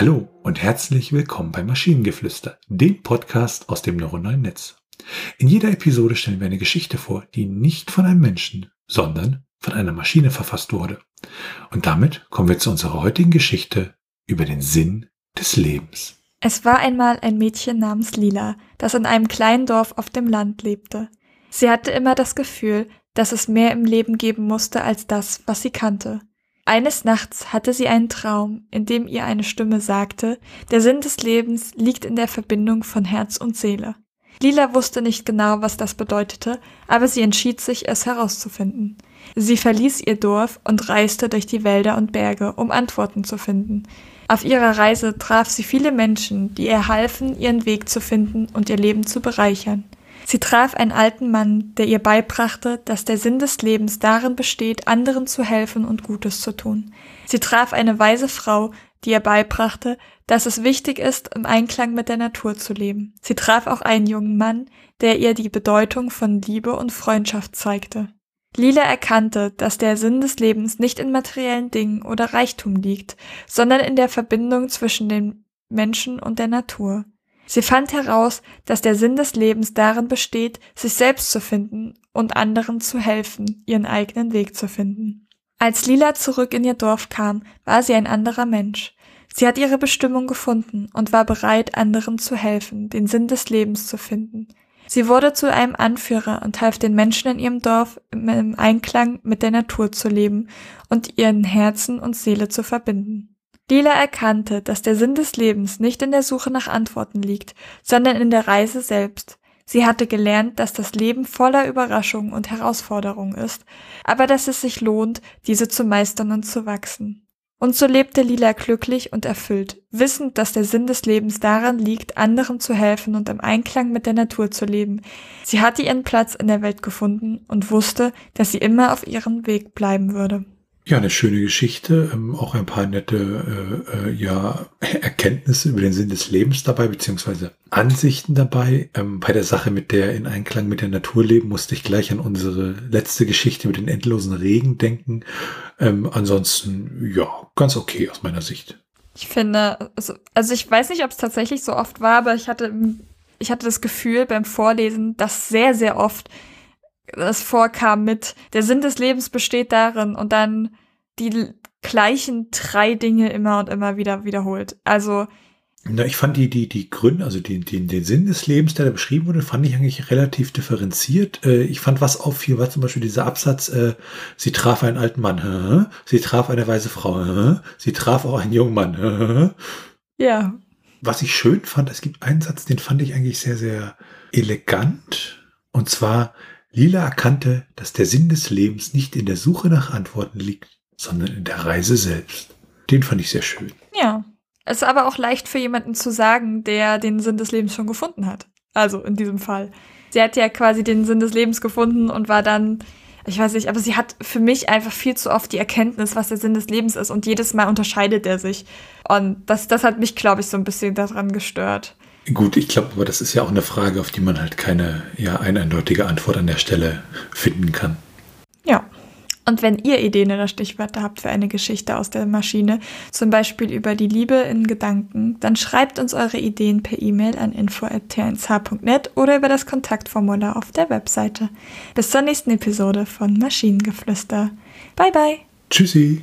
Hallo und herzlich willkommen bei Maschinengeflüster, dem Podcast aus dem neuronalen Netz. In jeder Episode stellen wir eine Geschichte vor, die nicht von einem Menschen, sondern von einer Maschine verfasst wurde. Und damit kommen wir zu unserer heutigen Geschichte über den Sinn des Lebens. Es war einmal ein Mädchen namens Lila, das in einem kleinen Dorf auf dem Land lebte. Sie hatte immer das Gefühl, dass es mehr im Leben geben musste als das, was sie kannte. Eines Nachts hatte sie einen Traum, in dem ihr eine Stimme sagte, der Sinn des Lebens liegt in der Verbindung von Herz und Seele. Lila wusste nicht genau, was das bedeutete, aber sie entschied sich, es herauszufinden. Sie verließ ihr Dorf und reiste durch die Wälder und Berge, um Antworten zu finden. Auf ihrer Reise traf sie viele Menschen, die ihr halfen, ihren Weg zu finden und ihr Leben zu bereichern. Sie traf einen alten Mann, der ihr beibrachte, dass der Sinn des Lebens darin besteht, anderen zu helfen und Gutes zu tun. Sie traf eine weise Frau, die ihr beibrachte, dass es wichtig ist, im Einklang mit der Natur zu leben. Sie traf auch einen jungen Mann, der ihr die Bedeutung von Liebe und Freundschaft zeigte. Lila erkannte, dass der Sinn des Lebens nicht in materiellen Dingen oder Reichtum liegt, sondern in der Verbindung zwischen den Menschen und der Natur. Sie fand heraus, dass der Sinn des Lebens darin besteht, sich selbst zu finden und anderen zu helfen, ihren eigenen Weg zu finden. Als Lila zurück in ihr Dorf kam, war sie ein anderer Mensch. Sie hat ihre Bestimmung gefunden und war bereit, anderen zu helfen, den Sinn des Lebens zu finden. Sie wurde zu einem Anführer und half den Menschen in ihrem Dorf im Einklang mit der Natur zu leben und ihren Herzen und Seele zu verbinden. Lila erkannte, dass der Sinn des Lebens nicht in der Suche nach Antworten liegt, sondern in der Reise selbst. Sie hatte gelernt, dass das Leben voller Überraschungen und Herausforderungen ist, aber dass es sich lohnt, diese zu meistern und zu wachsen. Und so lebte Lila glücklich und erfüllt, wissend, dass der Sinn des Lebens daran liegt, anderen zu helfen und im Einklang mit der Natur zu leben. Sie hatte ihren Platz in der Welt gefunden und wusste, dass sie immer auf ihrem Weg bleiben würde. Ja, eine schöne Geschichte, ähm, auch ein paar nette äh, äh, ja, Erkenntnisse über den Sinn des Lebens dabei, beziehungsweise Ansichten dabei. Ähm, bei der Sache mit der in Einklang mit der Natur leben, musste ich gleich an unsere letzte Geschichte mit den endlosen Regen denken. Ähm, ansonsten, ja, ganz okay aus meiner Sicht. Ich finde, also, also ich weiß nicht, ob es tatsächlich so oft war, aber ich hatte, ich hatte das Gefühl beim Vorlesen, dass sehr, sehr oft das vorkam mit, der Sinn des Lebens besteht darin und dann die gleichen drei Dinge immer und immer wieder wiederholt. Also. Na, ich fand die, die, die Gründe, also die, die, den Sinn des Lebens, der da beschrieben wurde, fand ich eigentlich relativ differenziert. Äh, ich fand, was auffiel, war zum Beispiel dieser Absatz, äh, sie traf einen alten Mann, sie traf eine weise Frau, sie traf auch einen jungen Mann. Ja. Was ich schön fand, es gibt einen Satz, den fand ich eigentlich sehr, sehr elegant. Und zwar, Lila erkannte, dass der Sinn des Lebens nicht in der Suche nach Antworten liegt, sondern in der Reise selbst. Den fand ich sehr schön. Ja. Es ist aber auch leicht für jemanden zu sagen, der den Sinn des Lebens schon gefunden hat. Also in diesem Fall. Sie hat ja quasi den Sinn des Lebens gefunden und war dann, ich weiß nicht, aber sie hat für mich einfach viel zu oft die Erkenntnis, was der Sinn des Lebens ist und jedes Mal unterscheidet er sich. Und das, das hat mich, glaube ich, so ein bisschen daran gestört. Gut, ich glaube, aber das ist ja auch eine Frage, auf die man halt keine ja, eindeutige Antwort an der Stelle finden kann. Ja. Und wenn ihr Ideen oder Stichwörter habt für eine Geschichte aus der Maschine, zum Beispiel über die Liebe in Gedanken, dann schreibt uns eure Ideen per E-Mail an info.tnsh.net oder über das Kontaktformular auf der Webseite. Bis zur nächsten Episode von Maschinengeflüster. Bye bye. Tschüssi.